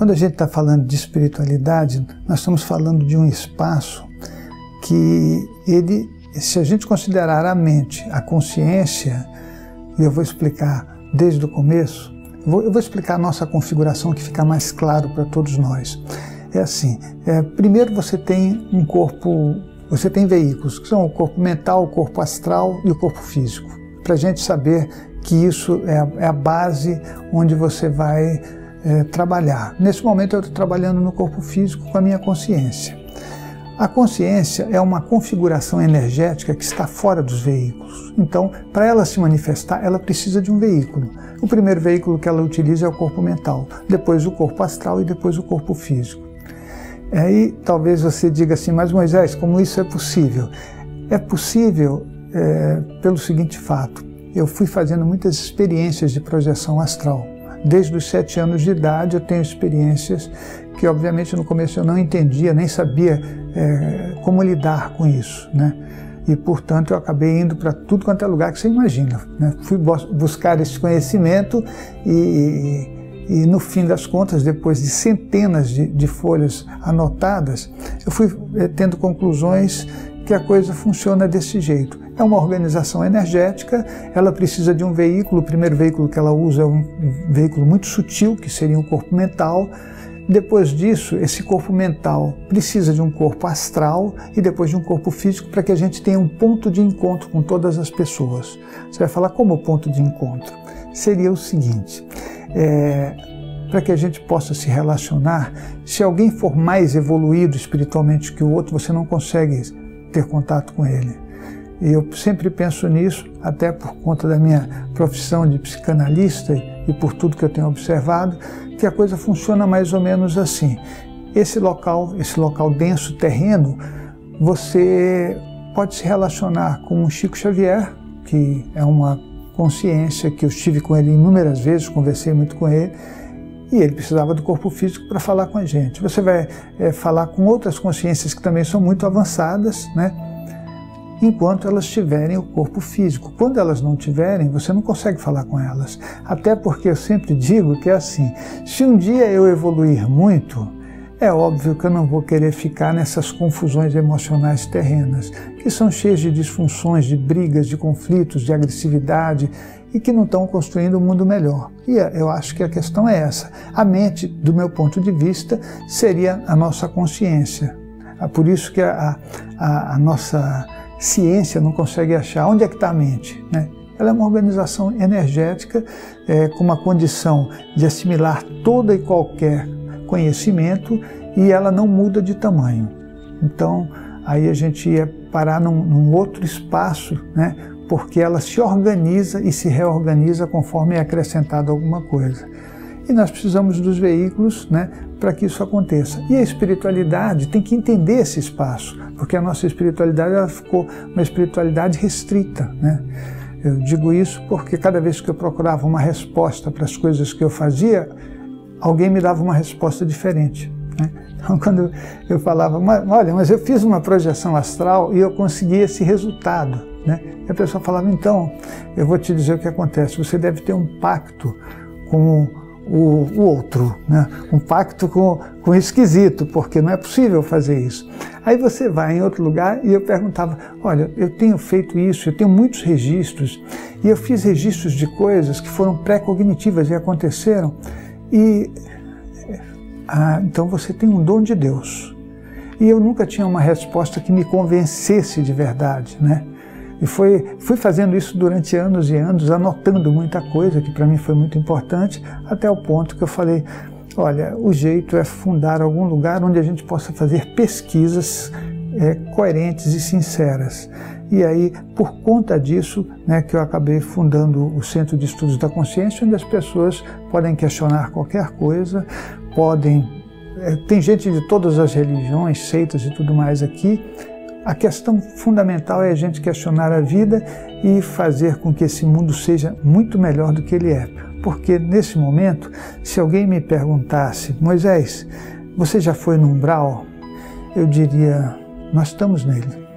Quando a gente está falando de espiritualidade, nós estamos falando de um espaço que ele, se a gente considerar a mente, a consciência, e eu vou explicar desde o começo, eu vou explicar a nossa configuração que fica mais claro para todos nós. É assim, é, primeiro você tem um corpo, você tem veículos, que são o corpo mental, o corpo astral e o corpo físico. Para a gente saber que isso é é a base onde você vai é, trabalhar. Nesse momento eu estou trabalhando no corpo físico com a minha consciência. A consciência é uma configuração energética que está fora dos veículos. Então, para ela se manifestar, ela precisa de um veículo. O primeiro veículo que ela utiliza é o corpo mental, depois o corpo astral e depois o corpo físico. Aí talvez você diga assim, mas Moisés, como isso é possível? É possível é, pelo seguinte fato: eu fui fazendo muitas experiências de projeção astral. Desde os sete anos de idade eu tenho experiências que, obviamente, no começo eu não entendia, nem sabia é, como lidar com isso, né? E, portanto, eu acabei indo para tudo quanto é lugar que você imagina. Né? Fui buscar esse conhecimento e, e, no fim das contas, depois de centenas de, de folhas anotadas, eu fui é, tendo conclusões que a coisa funciona desse jeito. É uma organização energética, ela precisa de um veículo. O primeiro veículo que ela usa é um veículo muito sutil, que seria um corpo mental. Depois disso, esse corpo mental precisa de um corpo astral e depois de um corpo físico para que a gente tenha um ponto de encontro com todas as pessoas. Você vai falar como ponto de encontro? Seria o seguinte: é, para que a gente possa se relacionar, se alguém for mais evoluído espiritualmente que o outro, você não consegue ter contato com ele. E eu sempre penso nisso, até por conta da minha profissão de psicanalista e por tudo que eu tenho observado, que a coisa funciona mais ou menos assim. Esse local, esse local denso, terreno, você pode se relacionar com o Chico Xavier, que é uma consciência que eu estive com ele inúmeras vezes, conversei muito com ele, e ele precisava do corpo físico para falar com a gente. Você vai é, falar com outras consciências que também são muito avançadas, né? enquanto elas tiverem o corpo físico. Quando elas não tiverem, você não consegue falar com elas. Até porque eu sempre digo que é assim: se um dia eu evoluir muito, é óbvio que eu não vou querer ficar nessas confusões emocionais terrenas, que são cheias de disfunções, de brigas, de conflitos, de agressividade e que não estão construindo um mundo melhor. E eu acho que a questão é essa. A mente, do meu ponto de vista, seria a nossa consciência. É por isso que a, a, a nossa ciência não consegue achar onde é que está a mente. Né? Ela é uma organização energética é, com uma condição de assimilar toda e qualquer conhecimento e ela não muda de tamanho. Então, aí a gente ia parar num, num outro espaço, né? porque ela se organiza e se reorganiza conforme é acrescentado alguma coisa. E nós precisamos dos veículos né, para que isso aconteça. E a espiritualidade tem que entender esse espaço, porque a nossa espiritualidade ela ficou uma espiritualidade restrita. Né? Eu digo isso porque cada vez que eu procurava uma resposta para as coisas que eu fazia, alguém me dava uma resposta diferente. Né? Então, quando eu falava, olha, mas eu fiz uma projeção astral e eu consegui esse resultado. Né? E a pessoa falava, então, eu vou te dizer o que acontece, você deve ter um pacto com o, o outro, né? um pacto com, com o esquisito, porque não é possível fazer isso. Aí você vai em outro lugar e eu perguntava: olha, eu tenho feito isso, eu tenho muitos registros, e eu fiz registros de coisas que foram pré-cognitivas e aconteceram, e ah, então você tem um dom de Deus. E eu nunca tinha uma resposta que me convencesse de verdade, né? E foi, fui fazendo isso durante anos e anos, anotando muita coisa que para mim foi muito importante, até o ponto que eu falei: olha, o jeito é fundar algum lugar onde a gente possa fazer pesquisas é, coerentes e sinceras. E aí, por conta disso, né, que eu acabei fundando o Centro de Estudos da Consciência, onde as pessoas podem questionar qualquer coisa, podem. É, tem gente de todas as religiões, seitas e tudo mais aqui, a questão fundamental é a gente questionar a vida e fazer com que esse mundo seja muito melhor do que ele é. Porque nesse momento, se alguém me perguntasse, Moisés, você já foi no umbral? Eu diria, nós estamos nele.